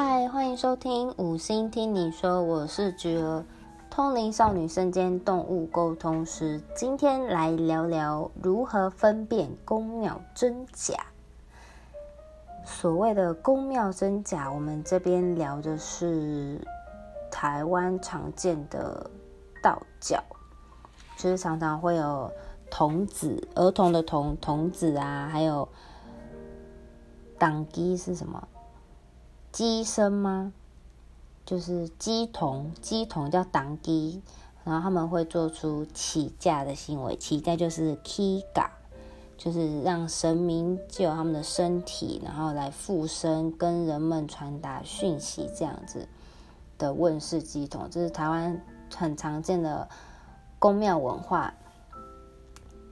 嗨，欢迎收听五星听你说，我是菊儿，通灵少女身兼动物沟通师。今天来聊聊如何分辨宫庙真假。所谓的宫庙真假，我们这边聊的是台湾常见的道教，就是常常会有童子，儿童的童童子啊，还有党基是什么？鸡生吗？就是鸡童，鸡童叫党基，然后他们会做出起价的行为，起价就是 kiga，就是让神明借由他们的身体，然后来附身，跟人们传达讯息，这样子的问世鸡童，这是台湾很常见的宫庙文化。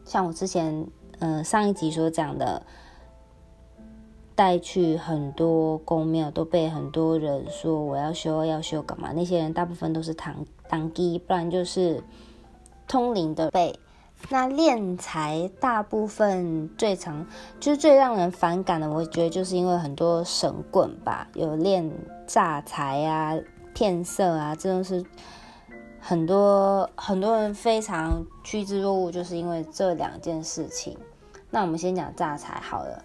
像我之前，呃，上一集所讲的。带去很多宫庙，都被很多人说我要修要修干嘛？那些人大部分都是堂堂基，不然就是通灵的背。那敛财大部分最常就是最让人反感的，我觉得就是因为很多神棍吧，有练诈财啊、骗色啊，这种是很多很多人非常趋之若鹜，就是因为这两件事情。那我们先讲诈财好了。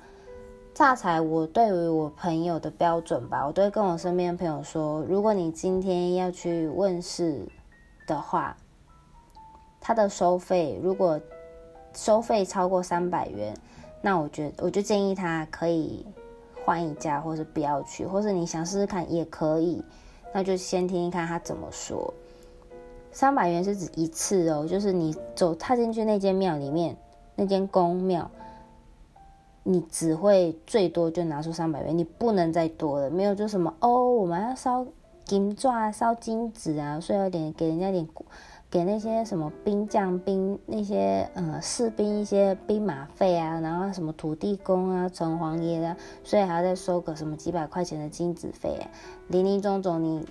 诈财，我对于我朋友的标准吧，我都会跟我身边的朋友说，如果你今天要去问世的话，他的收费如果收费超过三百元，那我觉我就建议他可以换一家，或是不要去，或是你想试试看也可以，那就先听听看他怎么说。三百元是指一次哦，就是你走踏进去那间庙里面，那间宫庙。你只会最多就拿出三百元，你不能再多了。没有就什么哦，我们要烧金钻、烧金子啊，所以有点给人家点，给那些什么兵将兵那些呃士兵一些兵马费啊，然后什么土地公啊、城隍爷啊，所以还要再收个什么几百块钱的金子费。林林总总，你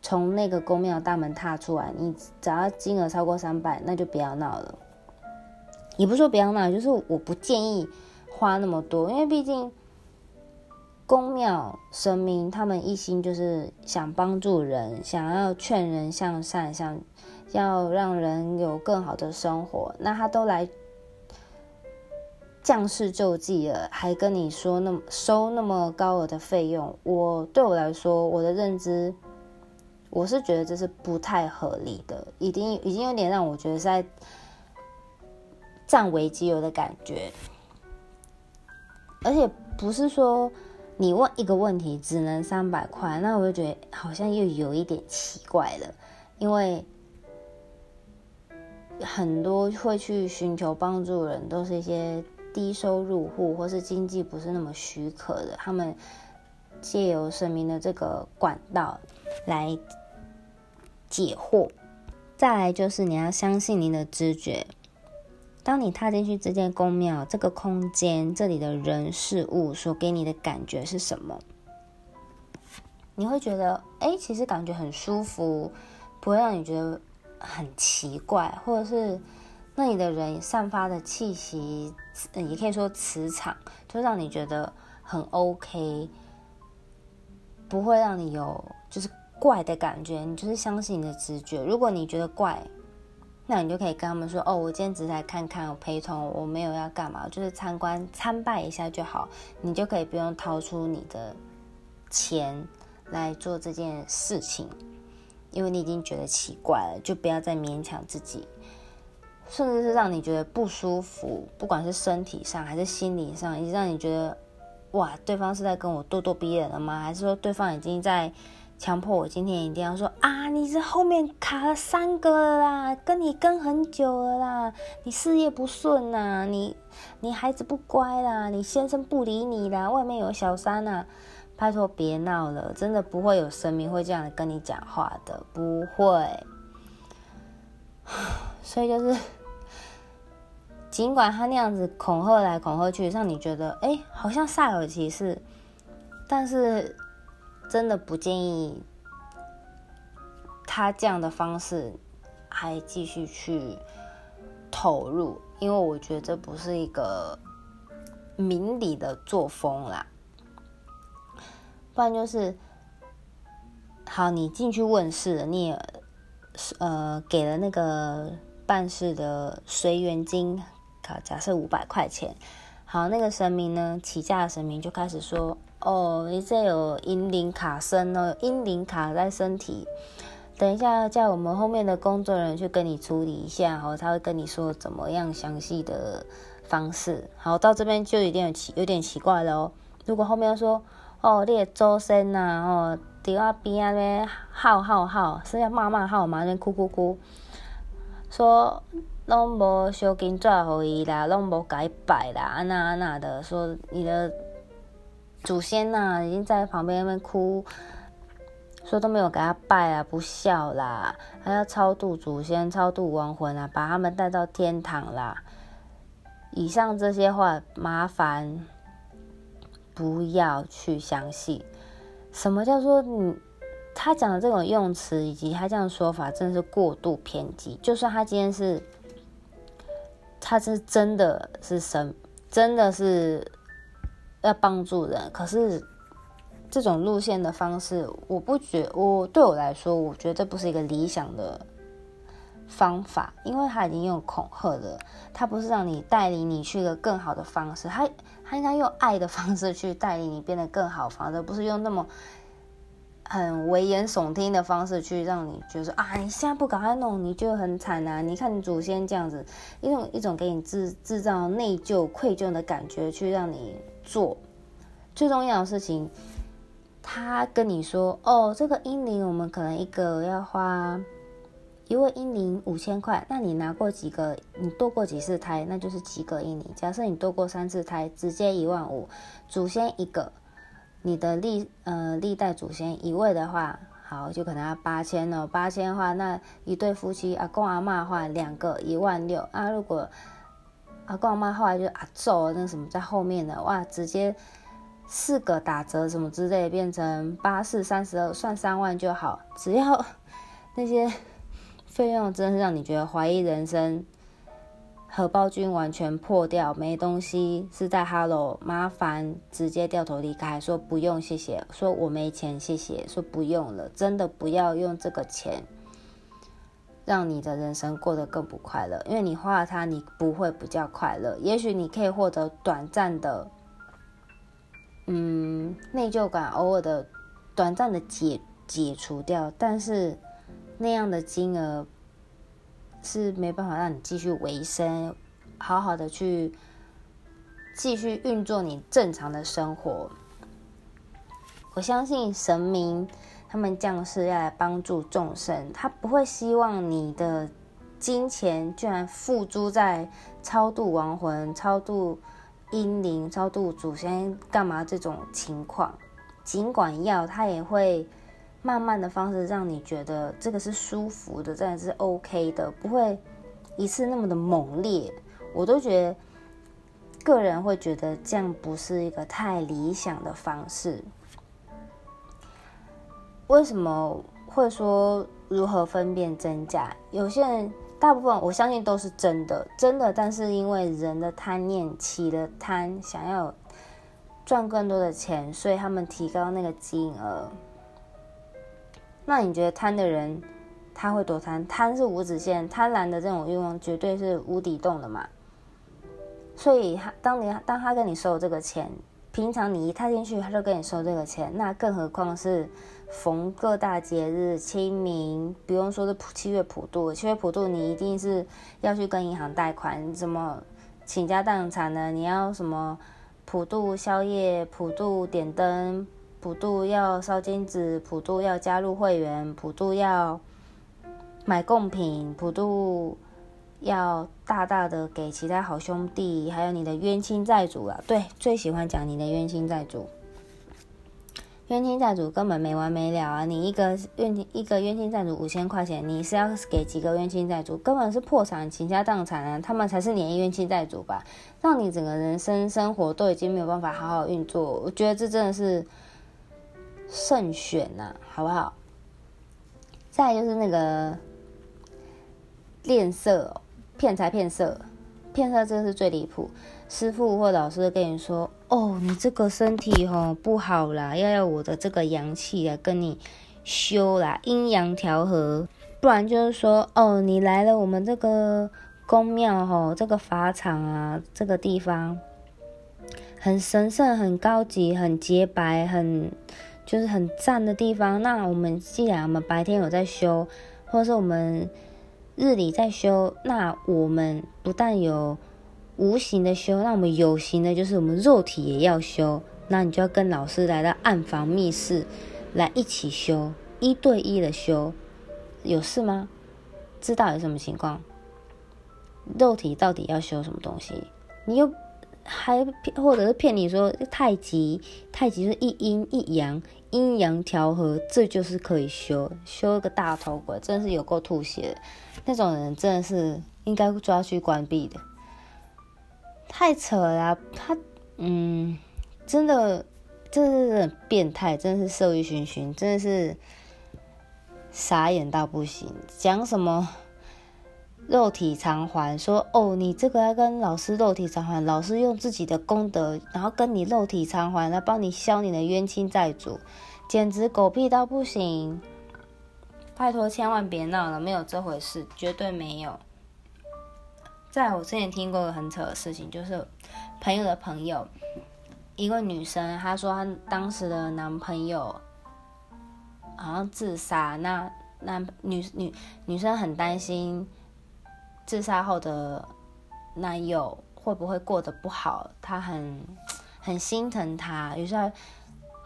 从那个宫庙大门踏出来，你只要金额超过三百，那就不要闹了。也不是说不要闹，就是我不建议。花那么多，因为毕竟宫庙神明他们一心就是想帮助人，想要劝人向善，想要让人有更好的生活。那他都来降世救济了，还跟你说那么收那么高额的费用，我对我来说，我的认知，我是觉得这是不太合理的，已经已经有点让我觉得在占为己有的感觉。而且不是说你问一个问题只能三百块，那我就觉得好像又有一点奇怪了。因为很多会去寻求帮助的人，都是一些低收入户或是经济不是那么许可的，他们借由神明的这个管道来解惑。再来就是你要相信你的直觉。当你踏进去这间宫庙，这个空间，这里的人事物所给你的感觉是什么？你会觉得，哎，其实感觉很舒服，不会让你觉得很奇怪，或者是那里的人散发的气息，也可以说磁场，就让你觉得很 OK，不会让你有就是怪的感觉。你就是相信你的直觉。如果你觉得怪，那你就可以跟他们说哦，我今天只是来看看，我陪同，我没有要干嘛，就是参观参拜一下就好。你就可以不用掏出你的钱来做这件事情，因为你已经觉得奇怪了，就不要再勉强自己，甚至是让你觉得不舒服，不管是身体上还是心理上，以及让你觉得哇，对方是在跟我咄咄逼人了吗？还是说对方已经在？强迫我今天一定要说啊！你这后面卡了三个了啦，跟你跟很久了啦，你事业不顺呐，你你孩子不乖啦，你先生不理你啦，外面有小三呐，拜托别闹了，真的不会有神明会这样跟你讲话的，不会。所以就是，尽管他那样子恐吓来恐吓去，让你觉得哎，好像煞有其事，但是。真的不建议他这样的方式还继续去投入，因为我觉得这不是一个明理的作风啦。不然就是好，你进去问事，你也呃给了那个办事的随缘金，假假设五百块钱。好，那个神明呢，起价的神明就开始说：“哦，你这有阴灵卡身哦，阴灵卡在身体。等一下叫我们后面的工作人员去跟你处理一下，好，他会跟你说怎么样详细的方式。好，到这边就有点奇，有点奇怪了哦。如果后面说，哦，你的周身呐，哦，伫我边啊咧号号号，是要骂骂号嘛，那哭哭哭，说。”拢无小金纸给伊啦，拢无改拜啦，安那安那的说你的祖先呐，已经在旁边那边哭，说都没有给他拜啊，不孝啦，还要超度祖先、超度亡魂啊，把他们带到天堂啦。以上这些话，麻烦不要去相信。什么叫做你？他讲的这种用词以及他这样说法，真的是过度偏激。就算他今天是。他是真的是神，真的是要帮助人。可是这种路线的方式，我不觉我对我来说，我觉得这不是一个理想的方法，因为他已经用恐吓了，他不是让你带领你去一个更好的方式，他他应该用爱的方式去带领你变得更好，方式不是用那么。很危言耸听的方式去让你觉得啊，你现在不赶快弄，你就很惨啊！你看你祖先这样子，一种一种给你制制造内疚、愧疚的感觉，去让你做最重要的事情。他跟你说哦，这个阴灵我们可能一个要花一位阴灵五千块，那你拿过几个？你堕过几次胎？那就是几个阴灵。假设你堕过三次胎，直接一万五，祖先一个。你的历呃历代祖先一位的话，好就可能要八千哦，八千的话，那一对夫妻阿公阿妈的话，两个一万六啊。如果阿公阿妈后来就阿祖那什么在后面的哇，直接四个打折什么之类，变成八四三十二，算三万就好。只要那些费用真是让你觉得怀疑人生。荷包君完全破掉，没东西，是在 Hello，麻烦直接掉头离开，说不用谢谢，说我没钱谢谢，说不用了，真的不要用这个钱，让你的人生过得更不快乐，因为你花了它，你不会比较快乐，也许你可以获得短暂的，嗯，内疚感，偶尔的短暂的解解除掉，但是那样的金额。是没办法让你继续维生，好好的去继续运作你正常的生活。我相信神明他们降世要来帮助众生，他不会希望你的金钱居然付诸在超度亡魂、超度阴灵、超度祖先干嘛这种情况。尽管要，他也会。慢慢的方式让你觉得这个是舒服的，真的是 OK 的，不会一次那么的猛烈。我都觉得个人会觉得这样不是一个太理想的方式。为什么会说如何分辨真假？有些人大部分我相信都是真的，真的，但是因为人的贪念起了贪，想要赚更多的钱，所以他们提高那个金额。那你觉得贪的人他会多贪？贪是无止限，贪婪的这种欲望绝对是无底洞的嘛。所以他当你当他跟你收这个钱，平常你一踏进去他就跟你收这个钱，那更何况是逢各大节日、清明，不用说是七月普渡，七月普渡你一定是要去跟银行贷款，什么倾家荡产的，你要什么普渡宵夜、普渡点灯。普渡要烧金子，普渡要加入会员，普渡要买贡品，普渡要大大的给其他好兄弟，还有你的冤亲债主啊！对，最喜欢讲你的冤亲债主，冤亲债主根本没完没了啊！你一个冤一个冤亲债主五千块钱，你是要给几个冤亲债主？根本是破产倾家荡产啊！他们才是你的冤亲债主吧？让你整个人生生活都已经没有办法好好运作，我觉得这真的是。慎选呐，好不好？再就是那个恋色，骗财骗色，骗色这个是最离谱。师傅或老师跟你说：“哦，你这个身体哦不好啦，要要我的这个阳气来跟你修啦，阴阳调和。不然就是说，哦，你来了我们这个宫庙吼，这个法场啊，这个地方很神圣、很高级、很洁白、很就是很赞的地方。那我们既然我们白天有在修，或是我们日里在修，那我们不但有无形的修，那我们有形的，就是我们肉体也要修。那你就要跟老师来到暗房密室来一起修，一对一的修。有事吗？知道有什么情况？肉体到底要修什么东西？你又还或者是骗你说太极，太极是一阴一阳，阴阳调和，这就是可以修修个大头鬼，真是有够吐血！那种人真的是应该抓去关闭的，太扯了！他嗯，真的，真的是变态，真的是色欲熏熏，真的是。傻眼到不行，讲什么肉体偿还？说哦，你这个要跟老师肉体偿还，老师用自己的功德，然后跟你肉体偿还，来帮你消你的冤亲债主，简直狗屁到不行！拜托，千万别闹了，没有这回事，绝对没有。在我之前听过个很扯的事情，就是朋友的朋友，一个女生，她说她当时的男朋友。好像自杀，那那女女女生很担心自杀后的男友会不会过得不好，他很 很心疼他，于是她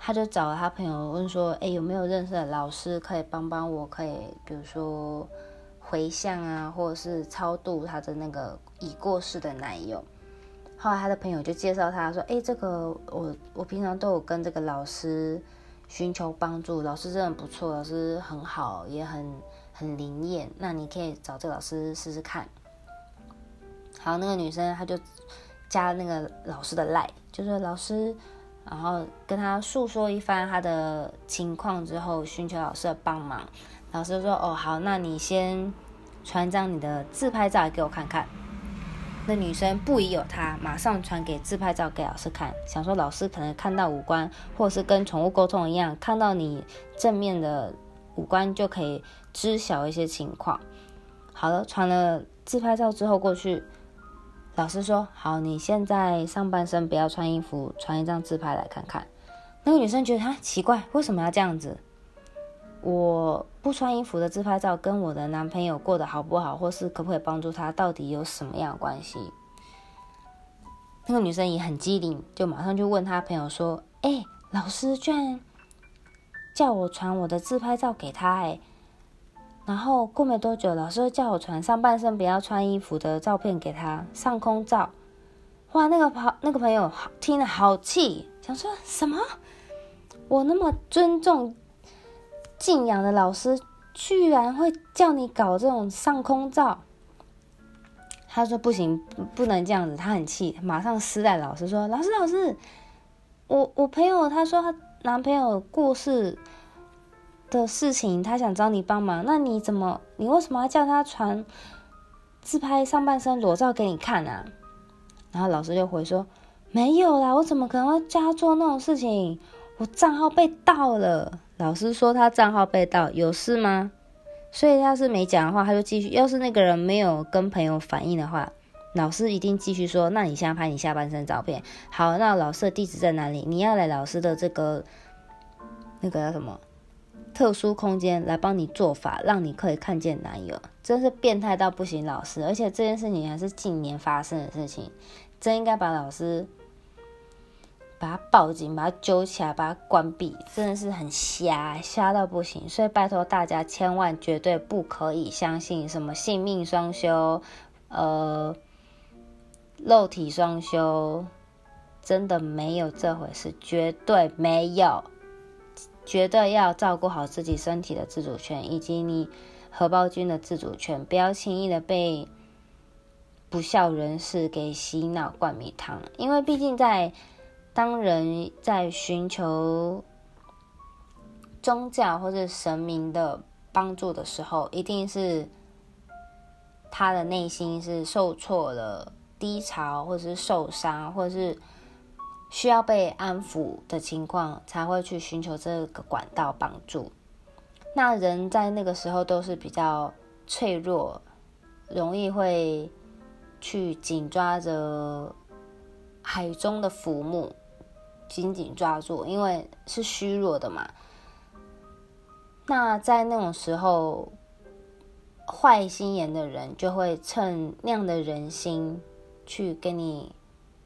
她就找了他朋友问说：“哎，有没有认识的老师可以帮帮我？可以比如说回向啊，或者是超度他的那个已过世的男友。”后来他的朋友就介绍他说：“哎，这个我我平常都有跟这个老师。”寻求帮助，老师真的不错，老师很好，也很很灵验。那你可以找这个老师试试看。好，那个女生她就加那个老师的赖，就说老师，然后跟她诉说一番她的情况之后，寻求老师的帮忙。老师说：“哦，好，那你先传张你的自拍照给我看看。”那女生不疑有他，马上传给自拍照给老师看，想说老师可能看到五官，或是跟宠物沟通一样，看到你正面的五官就可以知晓一些情况。好了，传了自拍照之后过去，老师说：“好，你现在上半身不要穿衣服，传一张自拍来看看。”那个女生觉得啊奇怪，为什么要这样子？我不穿衣服的自拍照跟我的男朋友过得好不好，或是可不可以帮助他，到底有什么样的关系？那个女生也很机灵，就马上就问他朋友说：“哎，老师居然叫我传我的自拍照给他，哎，然后过没多久，老师又叫我传上半身不要穿衣服的照片给他，上空照。哇，那个朋那个朋友好听了好气，想说什么？我那么尊重。”敬仰的老师居然会叫你搞这种上空照，他说不行，不能这样子，他很气，马上私在老师说：“老师，老师，我我朋友他说他男朋友过世的事情，他想找你帮忙，那你怎么，你为什么要叫他传自拍上半身裸照给你看啊？”然后老师就回说：“没有啦，我怎么可能会叫他做那种事情？我账号被盗了。”老师说他账号被盗，有事吗？所以他是没讲的话，他就继续。要是那个人没有跟朋友反映的话，老师一定继续说：“那你现在拍你下半身照片。”好，那老师的地址在哪里？你要来老师的这个那个叫什么特殊空间来帮你做法，让你可以看见男友。真是变态到不行，老师！而且这件事情还是近年发生的事情，真应该把老师。把他报警，把他揪起来，把他关闭，真的是很瞎，瞎到不行。所以拜托大家，千万绝对不可以相信什么性命双修，呃，肉体双修，真的没有这回事，绝对没有，绝对要照顾好自己身体的自主权，以及你荷包君的自主权，不要轻易的被不孝人士给洗脑灌迷汤，因为毕竟在。当人在寻求宗教或者神明的帮助的时候，一定是他的内心是受挫了、低潮，或者是受伤，或者是需要被安抚的情况，才会去寻求这个管道帮助。那人在那个时候都是比较脆弱，容易会去紧抓着海中的浮木，紧紧抓住，因为是虚弱的嘛。那在那种时候，坏心眼的人就会趁那样的人心去跟你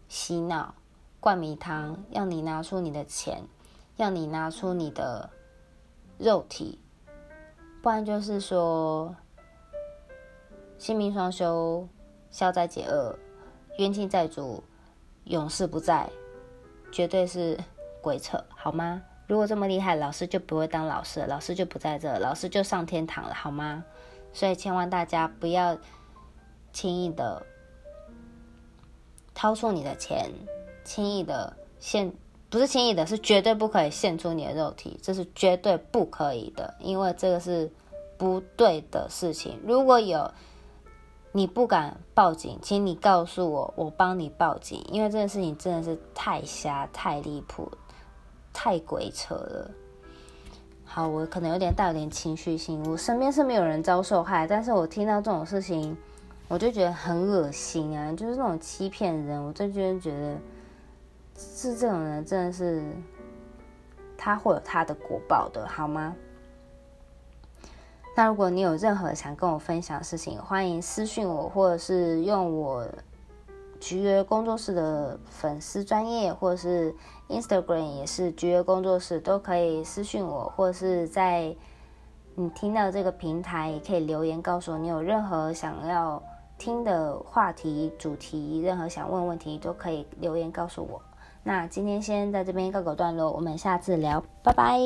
洗脑、灌迷汤，要你拿出你的钱，要你拿出你的肉体，不然就是说性命双修、消灾解厄、冤亲债主永世不在，绝对是鬼扯，好吗？如果这么厉害，老师就不会当老师，老师就不在这，老师就上天堂了，好吗？所以千万大家不要轻易的掏出你的钱，轻易的献，不是轻易的，是绝对不可以献出你的肉体，这是绝对不可以的，因为这个是不对的事情。如果有你不敢报警，请你告诉我，我帮你报警，因为这件事情真的是太瞎、太离谱。太鬼扯了！好，我可能有点带有点情绪性。我身边是没有人遭受害，但是我听到这种事情，我就觉得很恶心啊！就是这种欺骗人，我真觉得是这种人真的是他会有他的果报的，好吗？那如果你有任何想跟我分享的事情，欢迎私信我，或者是用我。菊约工作室的粉丝专业，或者是 Instagram 也是菊约工作室，都可以私信我，或者是在你听到这个平台，也可以留言告诉我，你有任何想要听的话题、主题，任何想问问题，都可以留言告诉我。那今天先在这边告个段落，我们下次聊，拜拜。